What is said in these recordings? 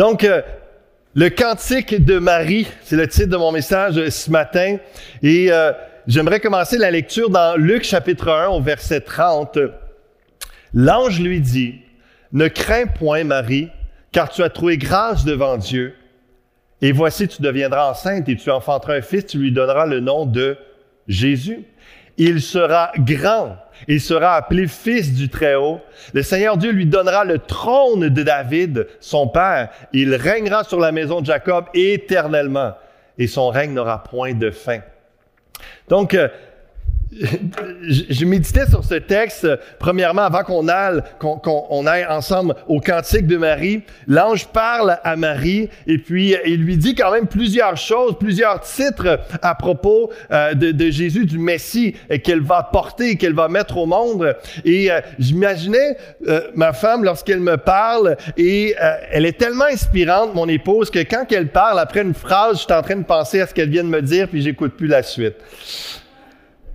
Donc, euh, le cantique de Marie, c'est le titre de mon message ce matin. Et euh, j'aimerais commencer la lecture dans Luc chapitre 1 au verset 30. L'ange lui dit, Ne crains point Marie, car tu as trouvé grâce devant Dieu. Et voici, tu deviendras enceinte et tu enfanteras un fils, tu lui donneras le nom de Jésus. Il sera grand, il sera appelé fils du Très-Haut. Le Seigneur Dieu lui donnera le trône de David, son père. Il régnera sur la maison de Jacob éternellement, et son règne n'aura point de fin. Donc, euh, je méditais sur ce texte, premièrement, avant qu'on aille, qu'on, aille ensemble au cantique de Marie. L'ange parle à Marie et puis il lui dit quand même plusieurs choses, plusieurs titres à propos euh, de, Jésus, du Messie qu'elle va porter, qu'elle va mettre au monde. Et euh, j'imaginais euh, ma femme lorsqu'elle me parle et elle est tellement inspirante, mon épouse, que quand elle parle, après une phrase, je suis en train de penser à ce qu'elle vient de me dire puis j'écoute plus la suite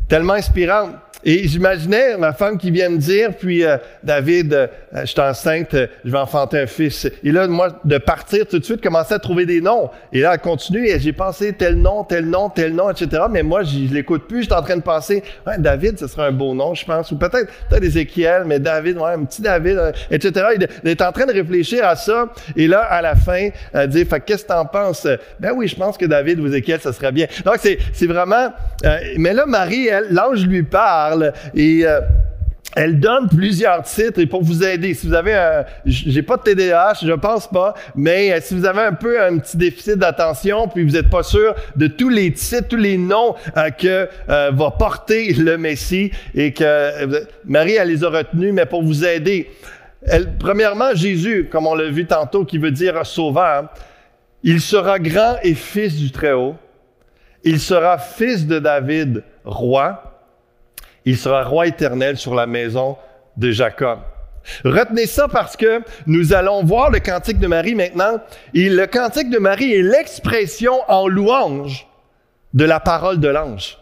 tellement inspirante. Et j'imaginais ma femme qui vient me dire, puis euh, David, euh, je suis enceinte, euh, je vais enfanter un fils. Et là, moi, de partir tout de suite, commencer à trouver des noms. Et là, elle continue, et j'ai pensé tel nom, tel nom, tel nom, etc. Mais moi, je l'écoute plus, je suis en train de penser, ouais, David, ce serait un beau nom, je pense. Ou peut-être peut Ézéchiel, mais David, ouais, un petit David, etc. Il est en train de réfléchir à ça. Et là, à la fin, elle dit, fait qu'est-ce que t'en penses? Ben oui, je pense que David ou Ézéchiel, ça serait bien. Donc, c'est, c'est vraiment... mais là, Marie, l'ange lui parle et euh, elle donne plusieurs titres et pour vous aider. Si vous avez un, j'ai pas de TDAH, je pense pas, mais euh, si vous avez un peu un petit déficit d'attention, puis vous n'êtes pas sûr de tous les titres, tous les noms euh, que va porter le Messie et que Marie elle les a retenus, mais pour vous aider. Premièrement, Jésus, comme on l'a vu tantôt, qui veut dire sauveur, il sera grand et fils du Très-Haut. Il sera fils de David, roi. Il sera roi éternel sur la maison de Jacob. Retenez ça parce que nous allons voir le cantique de Marie maintenant. Et le cantique de Marie est l'expression en louange de la parole de l'ange.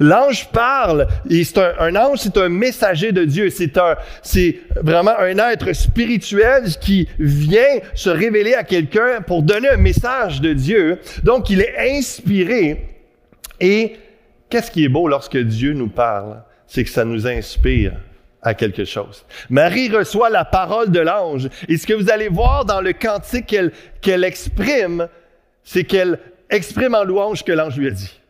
L'ange parle, c'est un, ange, c'est un messager de Dieu. C'est un, c'est vraiment un être spirituel qui vient se révéler à quelqu'un pour donner un message de Dieu. Donc, il est inspiré et Qu'est-ce qui est beau lorsque Dieu nous parle? C'est que ça nous inspire à quelque chose. Marie reçoit la parole de l'ange. Et ce que vous allez voir dans le cantique qu'elle, qu'elle exprime, c'est qu'elle exprime en louange ce que l'ange lui a dit.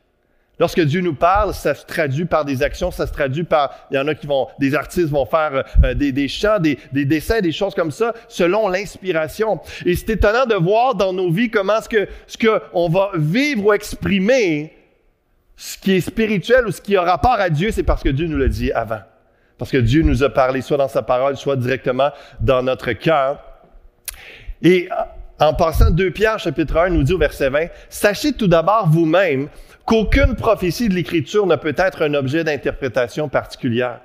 Lorsque Dieu nous parle, ça se traduit par des actions, ça se traduit par, il y en a qui vont, des artistes vont faire euh, des, des, chants, des, des, dessins, des choses comme ça, selon l'inspiration. Et c'est étonnant de voir dans nos vies comment ce que, ce que on va vivre ou exprimer ce qui est spirituel ou ce qui a rapport à Dieu, c'est parce que Dieu nous l'a dit avant. Parce que Dieu nous a parlé soit dans sa parole, soit directement dans notre cœur. Et en passant, 2 Pierre chapitre 1 nous dit au verset 20, Sachez tout d'abord vous-même qu'aucune prophétie de l'Écriture ne peut être un objet d'interprétation particulière,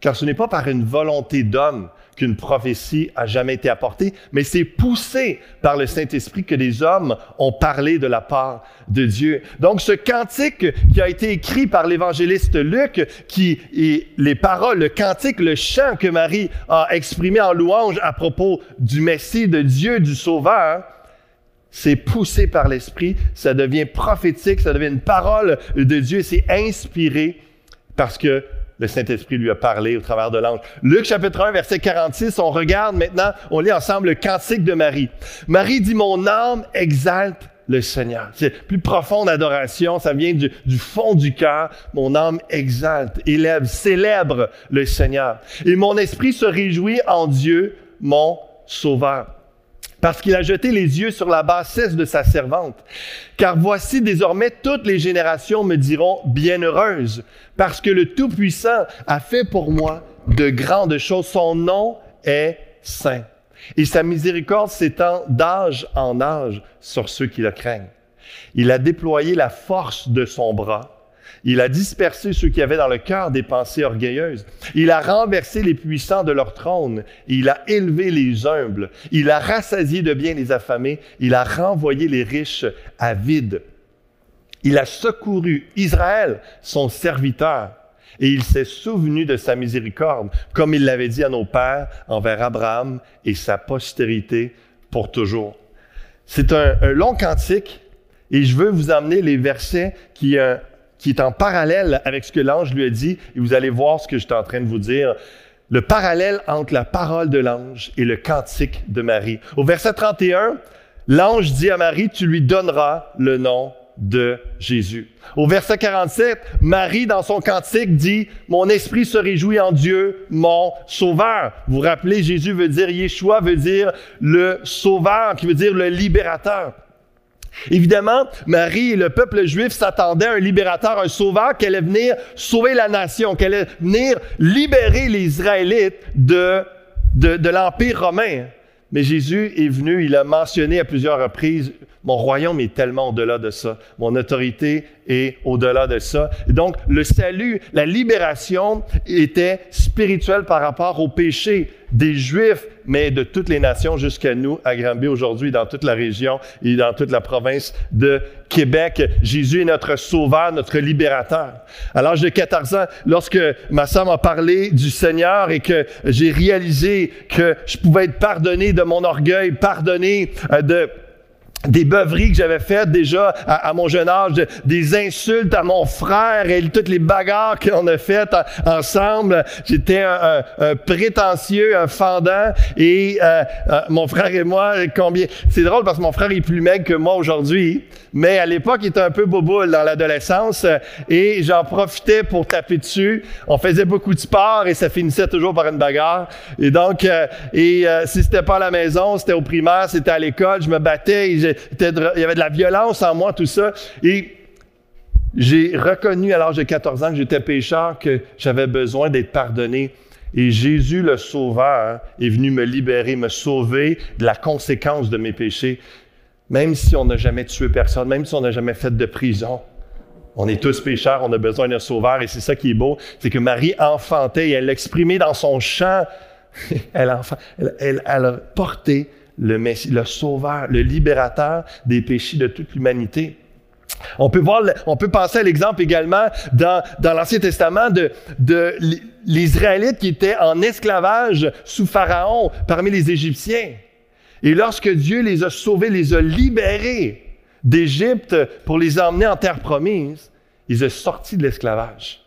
car ce n'est pas par une volonté d'homme qu'une prophétie a jamais été apportée, mais c'est poussé par le Saint-Esprit que les hommes ont parlé de la part de Dieu. Donc ce cantique qui a été écrit par l'évangéliste Luc, qui est les paroles, le cantique, le chant que Marie a exprimé en louange à propos du Messie, de Dieu, du Sauveur, c'est poussé par l'Esprit, ça devient prophétique, ça devient une parole de Dieu, c'est inspiré parce que le Saint-Esprit lui a parlé au travers de l'ange. Luc chapitre 1, verset 46, on regarde maintenant, on lit ensemble le cantique de Marie. Marie dit, mon âme exalte le Seigneur. C'est plus profonde adoration, ça vient du, du fond du cœur. Mon âme exalte, élève, célèbre le Seigneur. Et mon esprit se réjouit en Dieu, mon Sauveur parce qu'il a jeté les yeux sur la bassesse de sa servante. Car voici désormais toutes les générations me diront bienheureuse, parce que le Tout-Puissant a fait pour moi de grandes choses. Son nom est saint. Et sa miséricorde s'étend d'âge en âge sur ceux qui le craignent. Il a déployé la force de son bras il a dispersé ceux qui avaient dans le cœur des pensées orgueilleuses. Il a renversé les puissants de leur trône. Il a élevé les humbles. Il a rassasié de bien les affamés. Il a renvoyé les riches à vide. Il a secouru Israël, son serviteur, et il s'est souvenu de sa miséricorde, comme il l'avait dit à nos pères envers Abraham et sa postérité pour toujours. C'est un, un, long cantique et je veux vous amener les versets qui, euh, qui est en parallèle avec ce que l'ange lui a dit et vous allez voir ce que je suis en train de vous dire. Le parallèle entre la parole de l'ange et le cantique de Marie. Au verset 31, l'ange dit à Marie, tu lui donneras le nom de Jésus. Au verset 47, Marie, dans son cantique, dit, Mon esprit se réjouit en Dieu, mon sauveur. Vous vous rappelez, Jésus veut dire, Yeshua veut dire le sauveur, qui veut dire le libérateur. Évidemment, Marie et le peuple juif s'attendaient à un libérateur, un sauveur qui allait venir sauver la nation, qui allait venir libérer les Israélites de, de, de l'Empire romain. Mais Jésus est venu, il a mentionné à plusieurs reprises, mon royaume est tellement au-delà de ça. Mon autorité est au-delà de ça. Et donc, le salut, la libération était spirituelle par rapport au péché des Juifs, mais de toutes les nations jusqu'à nous, à Granby aujourd'hui, dans toute la région et dans toute la province de Québec. Jésus est notre sauveur, notre libérateur. À l'âge de 14 ans, lorsque ma sœur m'a parlé du Seigneur et que j'ai réalisé que je pouvais être pardonné de mon orgueil, pardonné euh, de des beuveries que j'avais faites déjà à, mon jeune âge, des insultes à mon frère et toutes les bagarres qu'on a faites ensemble. J'étais un, prétentieux, un fendant et euh, euh, mon frère et moi, combien... C'est drôle parce que mon frère est plus maigre que moi aujourd'hui, mais à l'époque, il était un peu boboule dans l'adolescence et j'en profitais pour taper dessus. On faisait beaucoup de sport et ça finissait toujours par une bagarre. Et donc, euh, et si c'était pas à la maison, c'était au primaire, c'était à l'école, je me battais et il y avait de la violence en moi, tout ça. Et j'ai reconnu à l'âge de 14 ans que j'étais pécheur, que j'avais besoin d'être pardonné. Et Jésus, le Sauveur, est venu me libérer, me sauver de la conséquence de mes péchés. Même si on n'a jamais tué personne, même si on n'a jamais fait de prison, on est tous pécheurs, on a besoin d'un Sauveur. Et c'est ça qui est beau, c'est que Marie enfantait et elle l'exprimait dans son chant. elle, elle, a porté le Sauveur, le libérateur des péchés de toute l'humanité. On peut voir, on peut penser à l'exemple également dans, l'Ancien Testament de, de les Israélites qui étaient en esclavage sous Pharaon parmi les Égyptiens. Et lorsque Dieu les a sauvés, les a libérés d'Égypte pour les emmener en terre promise, ils ont sorti de l'esclavage.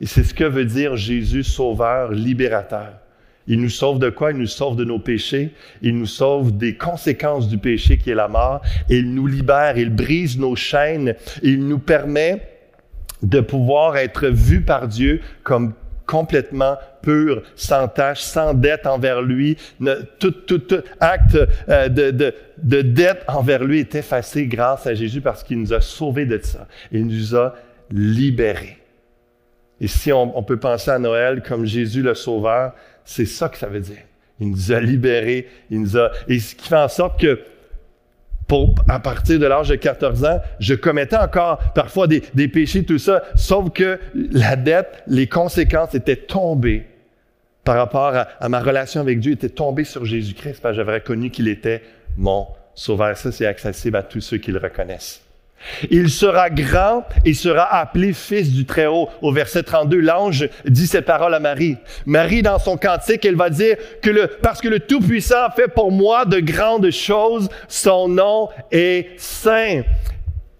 Et c'est ce que veut dire Jésus sauveur, libérateur. Il nous sauve de quoi? Il nous sauve de nos péchés. Il nous sauve des conséquences du péché qui est la mort. il nous libère. Il brise nos chaînes. Il nous permet de pouvoir être vus par Dieu comme complètement pur, sans tâche, sans dette envers lui. Tout, acte euh, de dette envers lui est effacé grâce à Jésus parce qu'il nous a sauvés de ça. Il nous a libérés. Et si on, on peut penser à Noël comme Jésus le Sauveur, c'est ça que ça veut dire. Il nous a libérés, il nous a... Et ce qui fait en sorte que, à partir de l'âge de 14 ans, je commettais encore parfois des, péchés, tout ça, sauf que la dette, les conséquences étaient tombées par rapport à, à ma relation avec Dieu, étaient tombées sur Jésus-Christ, parce que j'avais reconnu qu'il était mon sauveur. Ça, c'est accessible à tous ceux qui le reconnaissent. Il sera grand et sera appelé fils du Très-Haut. Au verset 32, l'ange dit cette parole à Marie. Marie, dans son cantique, elle va dire que parce que le Tout-Puissant fait pour moi de grandes choses, son nom est saint.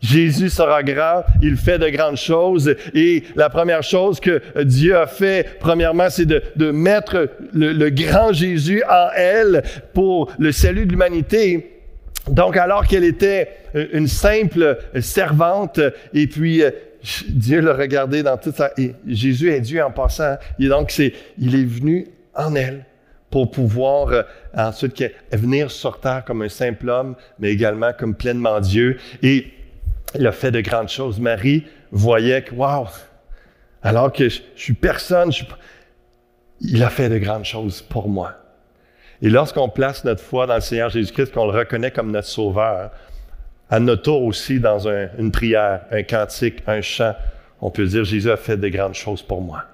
Jésus sera grand, il fait de grandes choses et la première chose que Dieu a fait, premièrement, c'est de, de mettre le, le grand Jésus en elle pour le salut de l'humanité. Donc, alors qu'elle était une simple servante, et puis euh, Dieu l'a regardé dans toute sa... Et Jésus est Dieu en passant. Et donc, c'est, il est venu en elle pour pouvoir euh, ensuite venir sur terre comme un simple homme, mais également comme pleinement Dieu. Et il a fait de grandes choses. Marie voyait que, wow, alors que je, suis personne, il a fait de grandes choses pour moi. Et lorsqu'on place notre foi dans le Seigneur Jésus-Christ, qu'on le reconnaît comme notre Sauveur, à notre tour aussi dans une prière, un cantique, un chant, on peut dire Jésus a fait de grandes choses pour moi.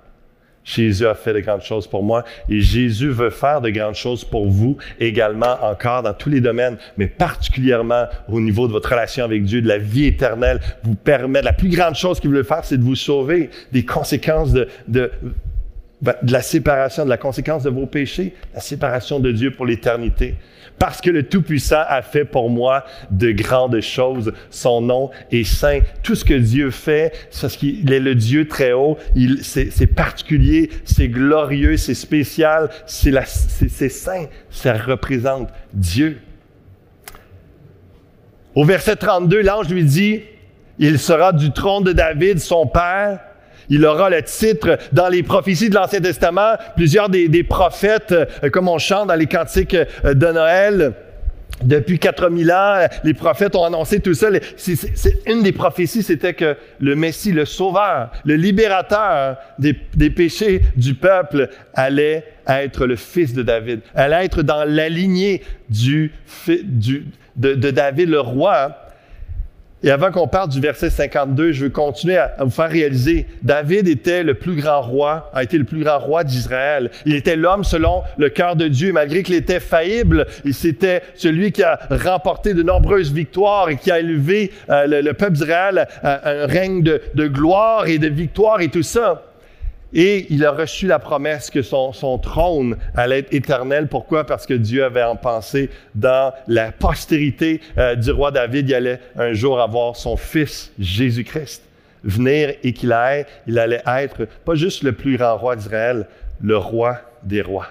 Jésus a fait de grandes choses pour moi et Jésus veut faire de grandes choses pour vous également encore dans tous les domaines, mais particulièrement au niveau de votre relation avec Dieu, de la vie éternelle, vous permet, la plus grande chose qu'il veut faire, c'est de vous sauver des conséquences de, de de la séparation, de la conséquence de vos péchés, la séparation de Dieu pour l'éternité. Parce que le Tout-Puissant a fait pour moi de grandes choses. Son nom est saint. Tout ce que Dieu fait, c'est qu'il est le Dieu très haut. C'est particulier, c'est glorieux, c'est spécial, c'est saint. Ça représente Dieu. Au verset 32, l'ange lui dit, il sera du trône de David, son père, il aura le titre dans les prophéties de l'Ancien Testament, plusieurs des, prophètes, euh, comme on chante dans les cantiques euh, de Noël. Depuis 4000 ans, les prophètes ont annoncé tout ça. C'est, une des prophéties, c'était que le Messie, le Sauveur, le libérateur des, péchés du peuple, allait être le fils de David, allait être dans la lignée de David, le roi. Et avant qu'on parte du verset 52, je veux continuer à, vous faire réaliser, David était le plus grand roi, a été le plus grand roi d'Israël. Il était l'homme selon le cœur de Dieu, malgré qu'il était faillible, il c'était celui qui a remporté de nombreuses victoires et qui a élevé euh, le, peuple d'Israël à, un règne de, de gloire et de victoire et tout ça. Et il a reçu la promesse que son, trône allait être éternel. Pourquoi? Parce que Dieu avait en pensé dans la postérité euh, du roi David, il allait un jour avoir son fils Jésus-Christ venir et qu'il allait, il allait être pas juste le plus grand roi d'Israël, le roi des rois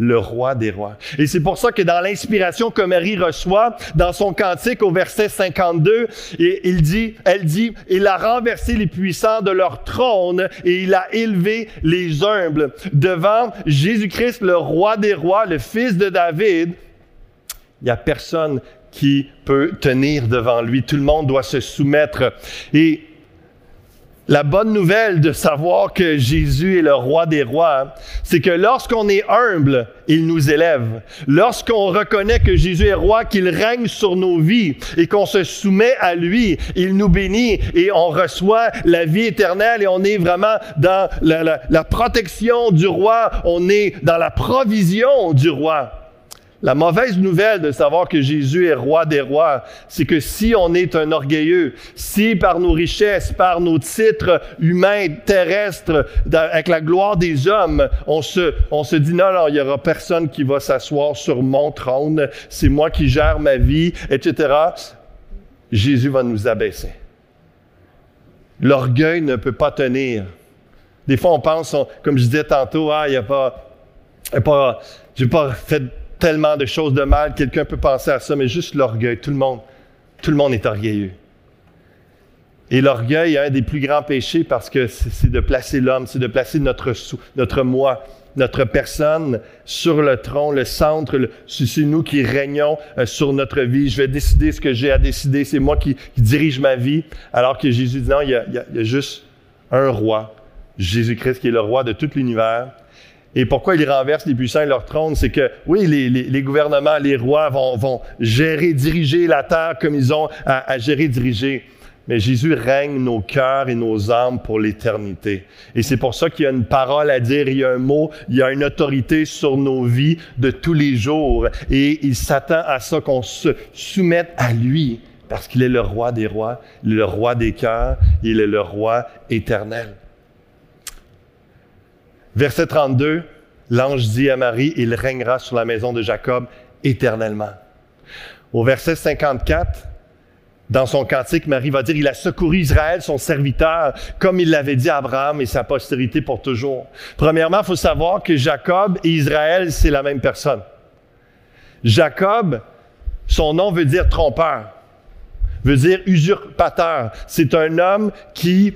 le roi des rois. Et c'est pour ça que dans l'inspiration que Marie reçoit, dans son cantique au verset 52, et il dit, elle dit, il a renversé les puissants de leur trône et il a élevé les humbles. Devant Jésus-Christ, le roi des rois, le fils de David, il n'y a personne qui peut tenir devant lui. Tout le monde doit se soumettre. Et la bonne nouvelle de savoir que Jésus est le roi des rois, c'est que lorsqu'on est humble, il nous élève. Lorsqu'on reconnaît que Jésus est roi, qu'il règne sur nos vies et qu'on se soumet à lui, il nous bénit et on reçoit la vie éternelle et on est vraiment dans la, la protection du roi, on est dans la provision du roi. La mauvaise nouvelle de savoir que Jésus est roi des rois, c'est que si on est un orgueilleux, si par nos richesses, par nos titres humains, terrestres, avec la gloire des hommes, on se, dit non, non, il y aura personne qui va s'asseoir sur mon trône, c'est moi qui gère ma vie, etc. Jésus va nous abaisser. L'orgueil ne peut pas tenir. Des fois, on pense, comme je disais tantôt, ah, il n'y a pas, pas, j'ai pas fait tellement de choses de mal, quelqu'un peut penser à ça, mais juste l'orgueil, tout le monde, tout le monde est orgueilleux. Et l'orgueil est un des plus grands péchés parce que c'est de placer l'homme, c'est de placer notre, notre moi, notre personne sur le tronc, le centre, c'est nous qui régnons euh, sur notre vie. Je vais décider ce que j'ai à décider, c'est moi qui, dirige ma vie. Alors que Jésus dit non, il y il y a juste un roi, Jésus-Christ qui est le roi de tout l'univers. Et pourquoi il renverse les puissants et leur trône, c'est que oui, les, gouvernements, les rois vont, gérer, diriger la terre comme ils ont à, à, gérer, diriger. Mais Jésus règne nos cœurs et nos âmes pour l'éternité. Et c'est pour ça qu'il y a une parole à dire, il y a un mot, il y a une autorité sur nos vies de tous les jours. Et il s'attend à ça qu'on se soumette à lui, parce qu'il est le roi des rois, le roi des cœurs, il est le roi éternel. Verset 32, l'ange dit à Marie, il régnera sur la maison de Jacob éternellement. Au verset 54, dans son cantique, Marie va dire, il a secouru Israël, son serviteur, comme il l'avait dit à Abraham et sa postérité pour toujours. Premièrement, il faut savoir que Jacob et Israël, c'est la même personne. Jacob, son nom veut dire trompeur, veut dire usurpateur. C'est un homme qui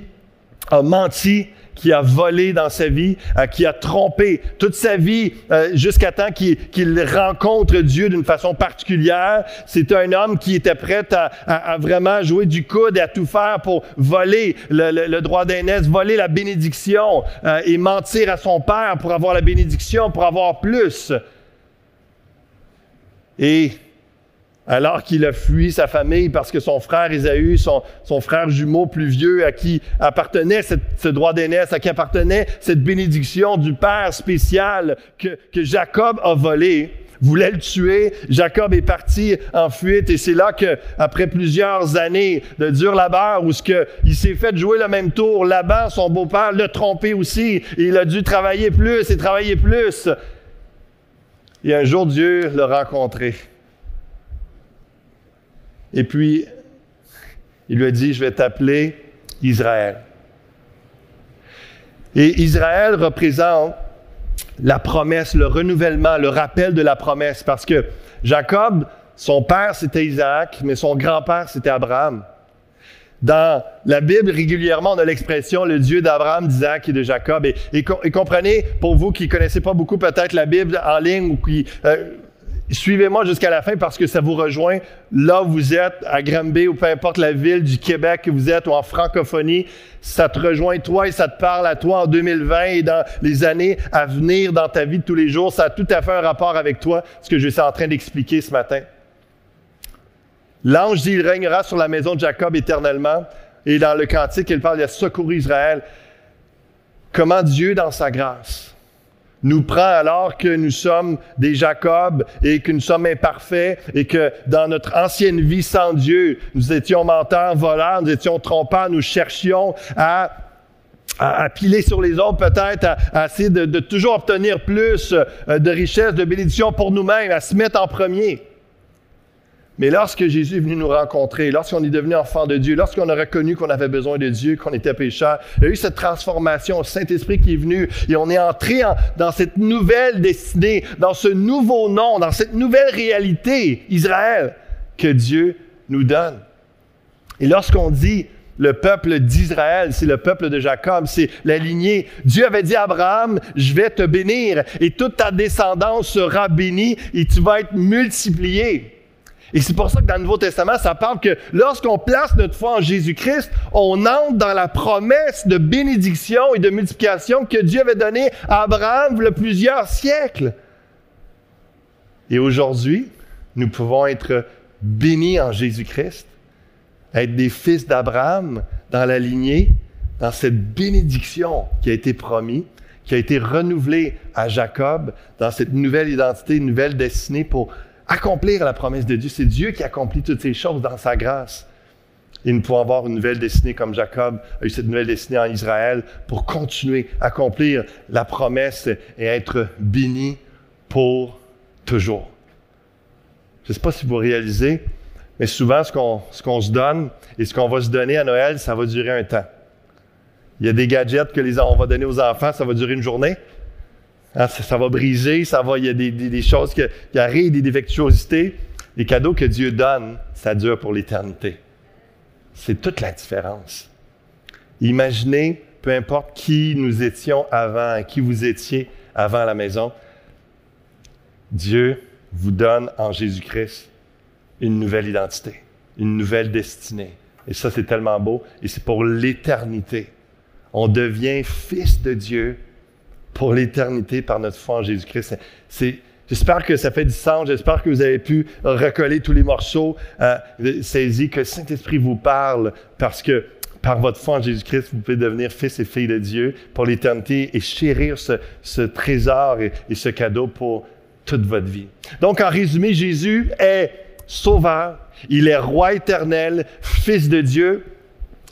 a menti qui a volé dans sa vie, euh, qui a trompé toute sa vie euh, jusqu'à temps qu'il rencontre Dieu d'une façon particulière. C'est un homme qui était prêt à, vraiment jouer du coude et à tout faire pour voler le, droit d'aînesse, voler la bénédiction euh, et mentir à son père pour avoir la bénédiction, pour avoir plus. Et alors qu'il a fui sa famille parce que son frère Ésaü, son, frère jumeau plus vieux à qui appartenait ce droit d'aînesse, à qui appartenait cette bénédiction du Père spécial que, Jacob a volé, voulait le tuer. Jacob est parti en fuite et c'est là que, après plusieurs années de dur labeur, où ce il s'est fait jouer le même tour, Laban, son beau-père, l'a trompé aussi. il a dû travailler plus et travailler plus. Et un jour, Dieu l'a rencontré. Et puis, il lui a dit, je vais t'appeler Israël. Et Israël représente la promesse, le renouvellement, le rappel de la promesse, parce que Jacob, son père, c'était Isaac, mais son grand-père, c'était Abraham. Dans la Bible, régulièrement, on a l'expression le Dieu d'Abraham, d'Isaac et de Jacob. Et, comprenez, pour vous qui connaissez pas beaucoup peut-être la Bible en ligne ou qui euh, Suivez-moi jusqu'à la fin parce que ça vous rejoint là où vous êtes, à Granby ou peu importe la ville du Québec que vous êtes ou en francophonie. Ça te rejoint toi et ça te parle à toi en 2020 et dans les années à venir dans ta vie de tous les jours. Ça a tout à fait un rapport avec toi, ce que je suis en train d'expliquer ce matin. L'ange dit, il régnera sur la maison de Jacob éternellement. Et dans le cantique, il parle de secourir Israël. Comment Dieu, dans sa grâce, nous prend alors que nous sommes des Jacob et que nous sommes imparfaits et que dans notre ancienne vie sans Dieu, nous étions menteurs, voleurs, nous étions trompeurs, nous cherchions à à, piler sur les autres peut-être, à, essayer de, de, toujours obtenir plus euh, de richesses, de bénédictions pour nous-mêmes, à se mettre en premier. Mais lorsque Jésus est venu nous rencontrer, lorsqu'on est devenu enfant de Dieu, lorsqu'on a reconnu qu'on avait besoin de Dieu, qu'on était pécheur, il y a eu cette transformation, le Saint-Esprit qui est venu et on est entré dans cette nouvelle destinée, dans ce nouveau nom, dans cette nouvelle réalité, Israël, que Dieu nous donne. Et lorsqu'on dit le peuple d'Israël, c'est le peuple de Jacob, c'est la lignée. Dieu avait dit à Abraham, je vais te bénir et toute ta descendance sera bénie et tu vas être multiplié. Et c'est pour ça que dans le Nouveau Testament, ça parle que lorsqu'on place notre foi en Jésus-Christ, on entre dans la promesse de bénédiction et de multiplication que Dieu avait donnée à Abraham il y a plusieurs siècles. Et aujourd'hui, nous pouvons être bénis en Jésus-Christ, être des fils d'Abraham dans la lignée, dans cette bénédiction qui a été promise, qui a été renouvelée à Jacob, dans cette nouvelle identité, nouvelle destinée pour accomplir la promesse de Dieu. C'est Dieu qui accomplit toutes ces choses dans sa grâce. Et nous pouvons avoir une nouvelle destinée comme Jacob a eu cette nouvelle destinée en Israël pour continuer à accomplir la promesse et être béni pour toujours. Je ne sais pas si vous réalisez, mais souvent ce qu'on, se donne et ce qu'on va se donner à Noël, ça va durer un temps. Il y a des gadgets que les, on va donner aux enfants, ça va durer une journée. Hein, ça, va briser, ça va, il y a des, choses qui, arrivent, des défectuosités. Les cadeaux que Dieu donne, ça dure pour l'éternité. C'est toute la différence. Imaginez, peu importe qui nous étions avant, qui vous étiez avant la maison, Dieu vous donne en Jésus-Christ une nouvelle identité, une nouvelle destinée. Et ça, c'est tellement beau. Et c'est pour l'éternité. On devient fils de Dieu pour l'éternité par notre foi en Jésus-Christ. J'espère que ça fait du sens. J'espère que vous avez pu recoller tous les morceaux, euh, saisir que le Saint-Esprit vous parle parce que par votre foi en Jésus-Christ, vous pouvez devenir fils et filles de Dieu pour l'éternité et chérir ce, trésor et, et ce cadeau pour toute votre vie. Donc, en résumé, Jésus est sauveur, il est roi éternel, fils de Dieu,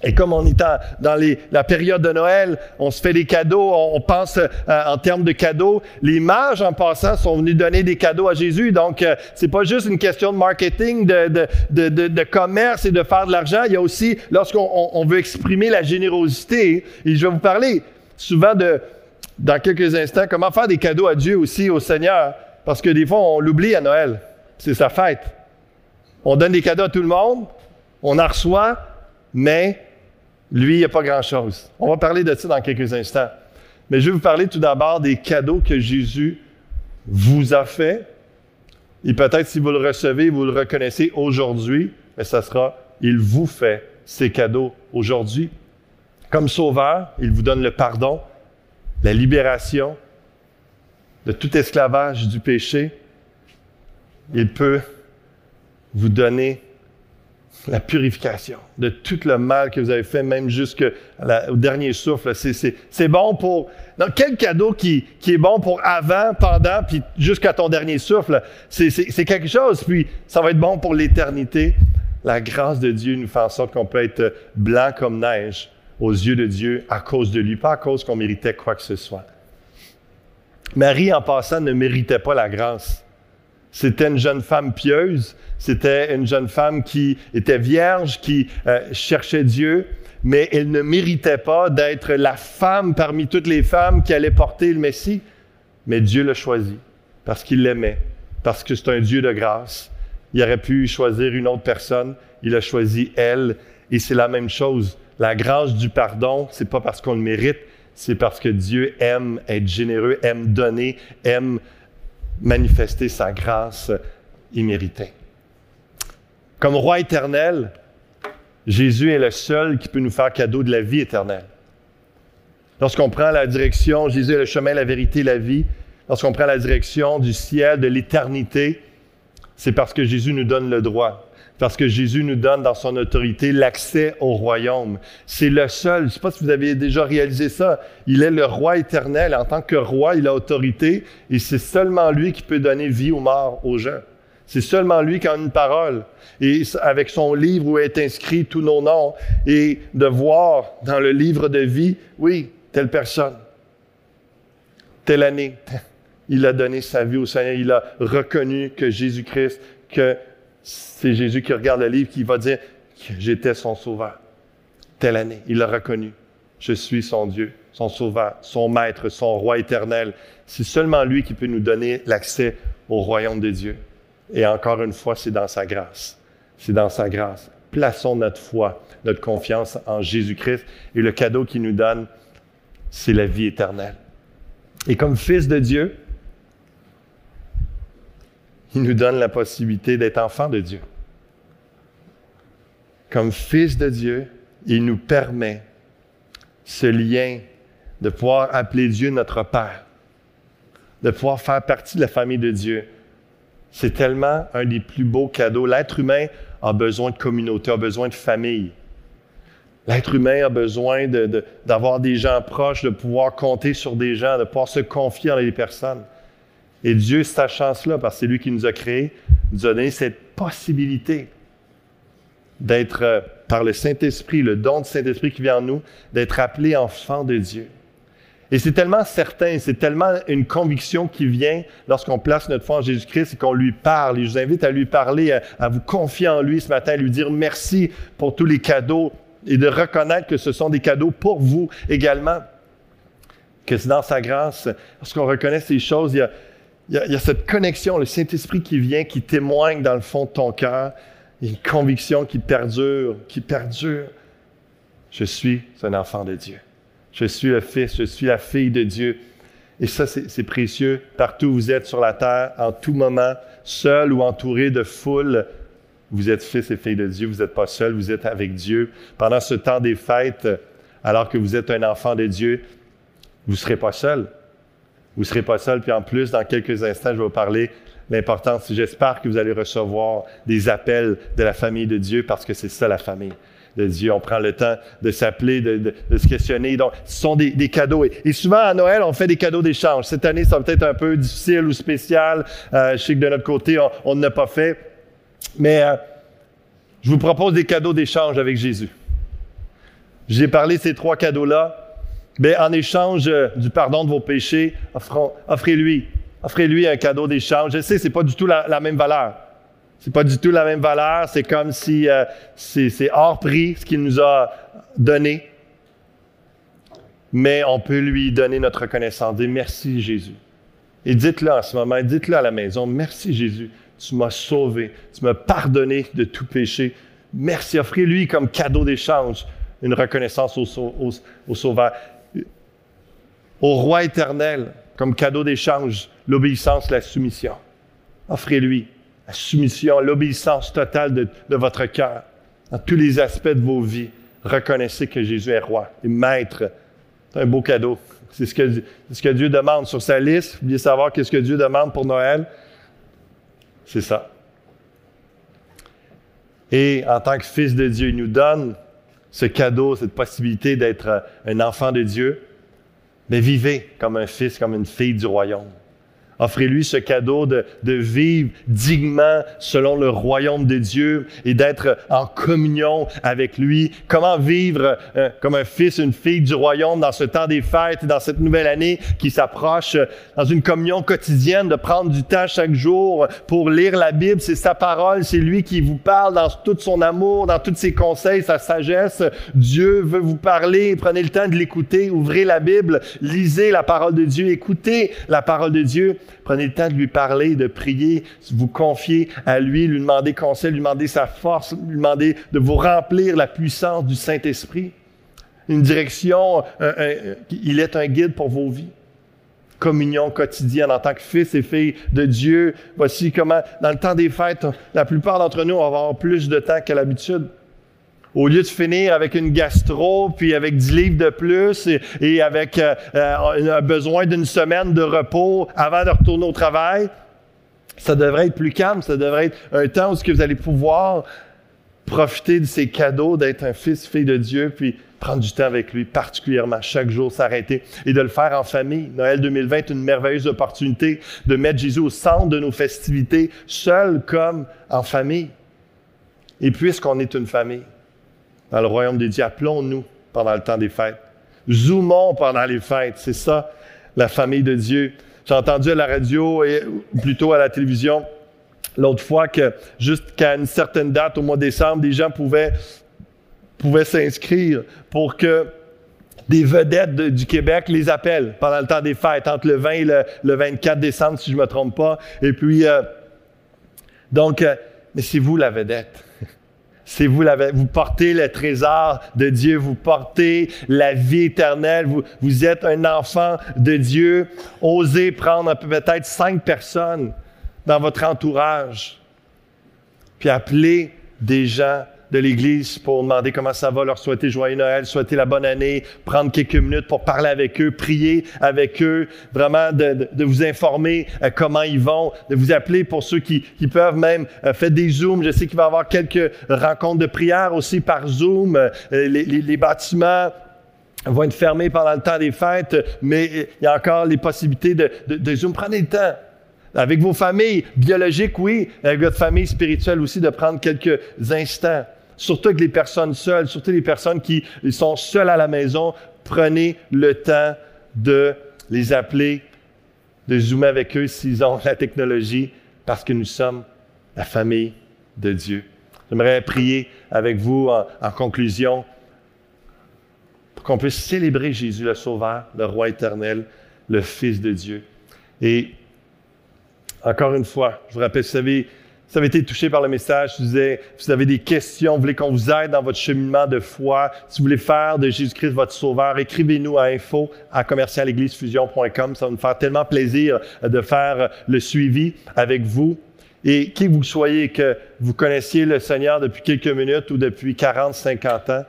et comme on est dans la période de Noël, on se fait des cadeaux, on, pense euh, en termes de cadeaux. Les mages, en passant, sont venus donner des cadeaux à Jésus. Donc, euh, c'est pas juste une question de marketing, de, commerce et de faire de l'argent. Il y a aussi, lorsqu'on on, veut exprimer la générosité, et je vais vous parler souvent de, dans quelques instants, comment faire des cadeaux à Dieu aussi, au Seigneur. Parce que des fois, on l'oublie à Noël. C'est sa fête. On donne des cadeaux à tout le monde, on en reçoit, mais lui, il n'y a pas grand-chose. On va parler de ça dans quelques instants. Mais je vais vous parler tout d'abord des cadeaux que Jésus vous a fait. Et peut-être si vous le recevez, vous le reconnaissez aujourd'hui, mais ça sera, il vous fait ces cadeaux aujourd'hui. Comme sauveur, il vous donne le pardon, la libération de tout esclavage du péché. Il peut vous donner la purification de tout le mal que vous avez fait, même jusqu'au dernier souffle. C'est bon pour... Non, quel cadeau qui, qui est bon pour avant, pendant, puis jusqu'à ton dernier souffle? C'est quelque chose, puis ça va être bon pour l'éternité. La grâce de Dieu nous fait en sorte qu'on peut être blanc comme neige aux yeux de Dieu à cause de lui, pas à cause qu'on méritait quoi que ce soit. Marie, en passant, ne méritait pas la grâce. C'était une jeune femme pieuse, c'était une jeune femme qui était vierge, qui euh, cherchait Dieu, mais elle ne méritait pas d'être la femme parmi toutes les femmes qui allait porter le Messie. Mais Dieu l'a choisi parce qu'il l'aimait, parce que c'est un Dieu de grâce. Il aurait pu choisir une autre personne, il a choisi elle, et c'est la même chose. La grâce du pardon, c'est pas parce qu'on le mérite, c'est parce que Dieu aime être généreux, aime donner, aime manifester sa grâce imméritée. Comme roi éternel, Jésus est le seul qui peut nous faire cadeau de la vie éternelle. Lorsqu'on prend la direction, Jésus est le chemin, la vérité, la vie, lorsqu'on prend la direction du ciel, de l'éternité, c'est parce que Jésus nous donne le droit parce que Jésus nous donne dans son autorité l'accès au royaume. C'est le seul, je ne sais pas si vous avez déjà réalisé ça, il est le roi éternel. En tant que roi, il a autorité et c'est seulement lui qui peut donner vie ou mort aux gens. C'est seulement lui qui a une parole. Et avec son livre où est inscrit tous nos noms et de voir dans le livre de vie, oui, telle personne, telle année, il a donné sa vie au Seigneur, il a reconnu que Jésus-Christ, que c'est Jésus qui regarde le livre, qui va dire j'étais son sauveur. Telle année, il l'a reconnu. Je suis son Dieu, son sauveur, son maître, son roi éternel. C'est seulement lui qui peut nous donner l'accès au royaume de Dieu. Et encore une fois, c'est dans sa grâce. C'est dans sa grâce. Plaçons notre foi, notre confiance en Jésus-Christ et le cadeau qu'il nous donne, c'est la vie éternelle. Et comme fils de Dieu, il nous donne la possibilité d'être enfant de Dieu. Comme fils de Dieu, il nous permet ce lien de pouvoir appeler Dieu notre Père, de pouvoir faire partie de la famille de Dieu. C'est tellement un des plus beaux cadeaux. L'être humain a besoin de communauté, a besoin de famille. L'être humain a besoin d'avoir des gens proches, de pouvoir compter sur des gens, de pouvoir se confier en les personnes. Et Dieu, sa chance-là, parce que c'est lui qui nous a créés, nous a donné cette possibilité d'être, euh, par le Saint-Esprit, le don du Saint-Esprit qui vient en nous, d'être appelé enfant de Dieu. Et c'est tellement certain, c'est tellement une conviction qui vient lorsqu'on place notre foi en Jésus-Christ et qu'on lui parle. Et je vous invite à lui parler, à, à, vous confier en lui ce matin, à lui dire merci pour tous les cadeaux et de reconnaître que ce sont des cadeaux pour vous également. Que c'est dans sa grâce, lorsqu'on reconnaît ces choses, il y a, il y, a, cette connexion, le Saint-Esprit qui vient, qui témoigne dans le fond de ton cœur, une conviction qui perdure, qui perdure. Je suis un enfant de Dieu. Je suis le fils, je suis la fille de Dieu. Et ça, c'est précieux. Partout où vous êtes sur la terre, en tout moment, seul ou entouré de foule, vous êtes fils et fille de Dieu. Vous n'êtes pas seul, vous êtes avec Dieu. Pendant ce temps des fêtes, alors que vous êtes un enfant de Dieu, vous ne serez pas seul. Vous ne serez pas seul. Puis en plus, dans quelques instants, je vais vous parler de l'importance. J'espère que vous allez recevoir des appels de la famille de Dieu parce que c'est ça la famille de Dieu. On prend le temps de s'appeler, de, se questionner. Donc, ce sont des, cadeaux. Et, souvent, à Noël, on fait des cadeaux d'échange. Cette année, ça va peut-être un peu difficile ou spécial. Euh, je sais que de notre côté, on n'a pas fait. Mais euh, je vous propose des cadeaux d'échange avec Jésus. J'ai parlé de ces trois cadeaux-là. En échange euh, du pardon de vos péchés, offrez-lui, offrez-lui un cadeau d'échange. Je sais, c'est pas du tout la, même valeur. C'est pas du tout la même valeur. C'est comme si euh, c'est hors prix ce qu'il nous a donné. Mais on peut lui donner notre reconnaissance. Dites merci Jésus. Et dites-le en ce moment, dites-le à la maison. Merci Jésus. Tu m'as sauvé. Tu m'as pardonné de tout péché. Merci. Offrez-lui comme cadeau d'échange une reconnaissance au Sauveur au roi éternel comme cadeau d'échange l'obéissance, la soumission. Offrez-lui la soumission, l'obéissance totale de, votre cœur dans tous les aspects de vos vies. Reconnaissez que Jésus est roi et maître. C'est un beau cadeau. C'est ce que, ce que Dieu demande sur sa liste. Vous voulez savoir qu'est-ce que Dieu demande pour Noël? C'est ça. Et en tant que fils de Dieu, il nous donne ce cadeau, cette possibilité d'être un enfant de Dieu. Mais vivez comme un fils, comme une fille du royaume. Offrez-lui ce cadeau de, de, vivre dignement selon le royaume de Dieu et d'être en communion avec lui. Comment vivre euh, comme un fils, une fille du royaume dans ce temps des fêtes, dans cette nouvelle année qui s'approche, dans une communion quotidienne, de prendre du temps chaque jour pour lire la Bible. C'est sa parole, c'est lui qui vous parle dans tout son amour, dans tous ses conseils, sa sagesse. Dieu veut vous parler. Prenez le temps de l'écouter. Ouvrez la Bible, lisez la parole de Dieu, écoutez la parole de Dieu. Prenez le temps de lui parler, de prier, vous confier à lui, lui demander conseil, lui demander sa force, lui demander de vous remplir la puissance du Saint-Esprit. Une direction, il est un guide pour vos vies. Communion quotidienne en tant que fils et fille de Dieu. Voici comment, dans le temps des fêtes, la plupart d'entre nous, on va avoir plus de temps qu'à l'habitude. Au lieu de finir avec une gastro, puis avec 10 livres de plus et, avec euh, euh, un besoin d'une semaine de repos avant de retourner au travail, ça devrait être plus calme, ça devrait être un temps où ce que vous allez pouvoir profiter de ces cadeaux d'être un fils, fille de Dieu, puis prendre du temps avec lui, particulièrement chaque jour, s'arrêter et de le faire en famille. Noël 2020 est une merveilleuse opportunité de mettre Jésus au centre de nos festivités, seul comme en famille. Et puisqu'on est une famille, dans le royaume des dieux. Appelons-nous pendant le temps des fêtes. Zoomons pendant les fêtes. C'est ça, la famille de Dieu. J'ai entendu à la radio et plutôt à la télévision l'autre fois que jusqu'à une certaine date, au mois de décembre, des gens pouvaient, pouvaient s'inscrire pour que des vedettes du Québec les appellent pendant le temps des fêtes, entre le 20 et le, 24 décembre, si je me trompe pas. Et puis, euh, donc, euh, mais c'est vous la vedette. C'est vous, vous portez le trésor de Dieu, vous portez la vie éternelle, vous, vous êtes un enfant de Dieu. Osez prendre peut-être cinq personnes dans votre entourage, puis appeler des gens de l'Église pour demander comment ça va, leur souhaiter joyeux Noël, souhaiter la bonne année, prendre quelques minutes pour parler avec eux, prier avec eux, vraiment de, de, vous informer euh, comment ils vont, de vous appeler pour ceux qui, qui peuvent même euh, faire des Zooms. Je sais qu'il va y avoir quelques rencontres de prière aussi par Zoom. Euh, les, les, bâtiments vont être fermés pendant le temps des fêtes, mais il y a encore les possibilités de, de, de Zoom. Prenez le temps. Avec vos familles biologiques, oui, avec votre famille spirituelle aussi, de prendre quelques instants surtout avec les personnes seules, surtout les personnes qui sont seules à la maison, prenez le temps de les appeler, de zoomer avec eux s'ils ont la technologie, parce que nous sommes la famille de Dieu. J'aimerais prier avec vous en, en conclusion pour qu'on puisse célébrer Jésus le Sauveur, le Roi éternel, le Fils de Dieu. Et encore une fois, je vous rappelle, vous savez, vous avez été touché par le message, si vous avez des questions, vous voulez qu'on vous aide dans votre cheminement de foi, si vous voulez faire de Jésus-Christ votre sauveur, écrivez-nous à info à commercialéglisefusion.com. Ça va nous faire tellement plaisir de faire le suivi avec vous. Et qui vous soyez, que vous connaissiez le Seigneur depuis quelques minutes ou depuis 40, 50 ans,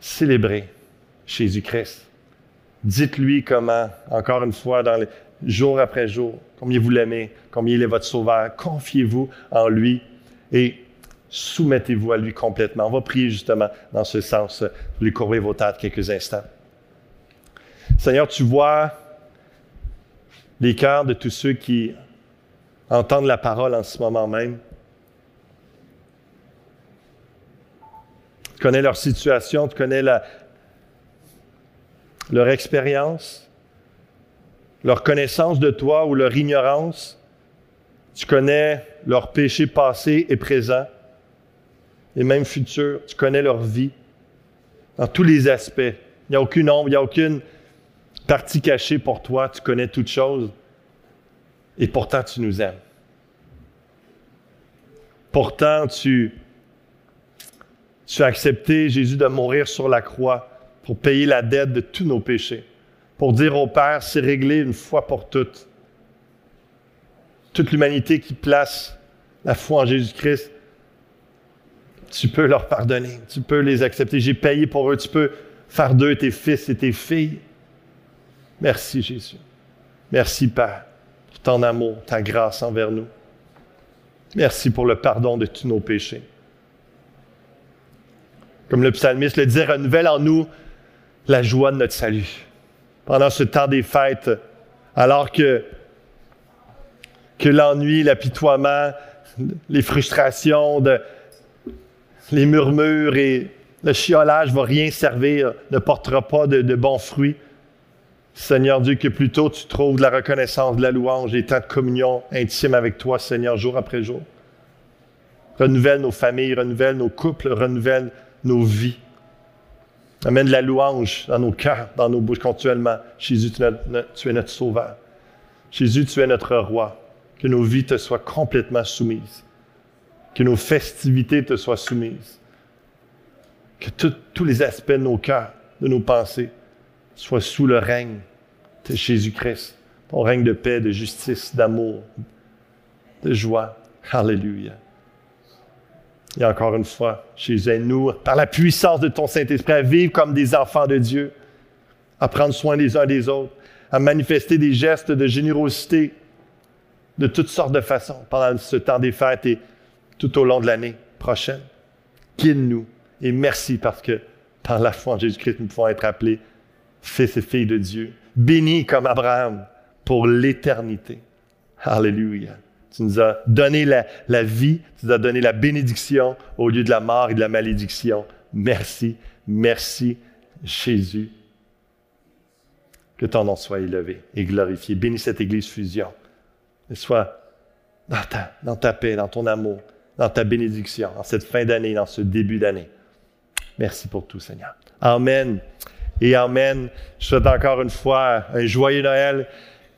célébrez Jésus-Christ. Dites-lui comment, encore une fois, dans les, jour après jour, combien vous l'aimez, combien il est votre sauveur. Confiez-vous en lui et soumettez-vous à lui complètement. On va prier justement dans ce sens. Lui courbez vos têtes quelques instants. Seigneur, tu vois les cœurs de tous ceux qui entendent la parole en ce moment même. Tu connais leur situation, tu connais leur expérience leur connaissance de toi ou leur ignorance. Tu connais leur péché passé et présent et même futur. Tu connais leur vie dans tous les aspects. Il n'y a aucune ombre, il n'y a aucune partie cachée pour toi. Tu connais toutes choses et pourtant tu nous aimes. Pourtant, tu, tu as accepté, Jésus, de mourir sur la croix pour payer la dette de tous nos péchés pour dire au Père, c'est réglé une fois pour toutes. Toute l'humanité qui place la foi en Jésus-Christ, tu peux leur pardonner, tu peux les accepter. J'ai payé pour eux, tu peux faire d'eux tes fils et tes filles. Merci Jésus. Merci Père pour ton amour, ta grâce envers nous. Merci pour le pardon de tous nos péchés. Comme le psalmiste le dit, renouvelle en nous la joie de notre salut. Pendant ce temps des fêtes, alors que, que l'ennui, l'apitoiement, les frustrations, les murmures et le chiolage va rien servir, ne portera pas de, de bons fruits. Seigneur Dieu, que plutôt tu trouves de la reconnaissance, de la louange, des temps de communion intime avec toi, Seigneur, jour après jour. Renouvelle nos familles, renouvelle nos couples, renouvelle nos vies. Amène la louange dans nos cœurs, dans nos bouches continuellement. Jésus, tu es notre sauveur. Jésus, tu es notre roi. Que nos vies te soient complètement soumises. Que nos festivités te soient soumises. Que tous les aspects de nos cœurs, de nos pensées, soient sous le règne de Jésus-Christ. Ton règne de paix, de justice, d'amour, de joie. Alléluia. Et encore une fois, Jésus, aide-nous, par la puissance de ton Saint-Esprit, à vivre comme des enfants de Dieu, à prendre soin les uns des autres, à manifester des gestes de générosité de toutes sortes de façons pendant ce temps des fêtes et tout au long de l'année prochaine. Guide-nous et merci parce que par la foi en Jésus-Christ, nous pouvons être appelés fils et filles de Dieu, bénis comme Abraham pour l'éternité. Alléluia. Tu nous as donné la, vie, tu nous as donné la bénédiction au lieu de la mort et de la malédiction. Merci, merci Jésus. Que ton nom soit élevé et glorifié. Bénis cette Église fusion. Et sois dans ta, dans ta paix, dans ton amour, dans ta bénédiction, en cette fin d'année, dans ce début d'année. Merci pour tout, Seigneur. Amen. Et Amen. Je souhaite encore une fois un joyeux Noël.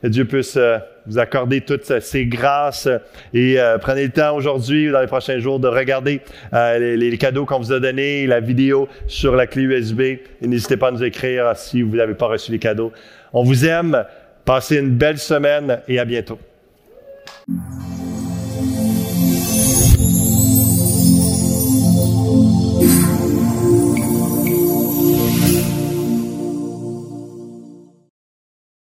Que Dieu puisse euh, vous accorder toutes ces grâces et euh, prenez le temps aujourd'hui ou dans les prochains jours de regarder euh, les, cadeaux qu'on vous a donnés, la vidéo sur la clé USB et n'hésitez pas à nous écrire si vous n'avez pas reçu les cadeaux. On vous aime, passez une belle semaine et à bientôt.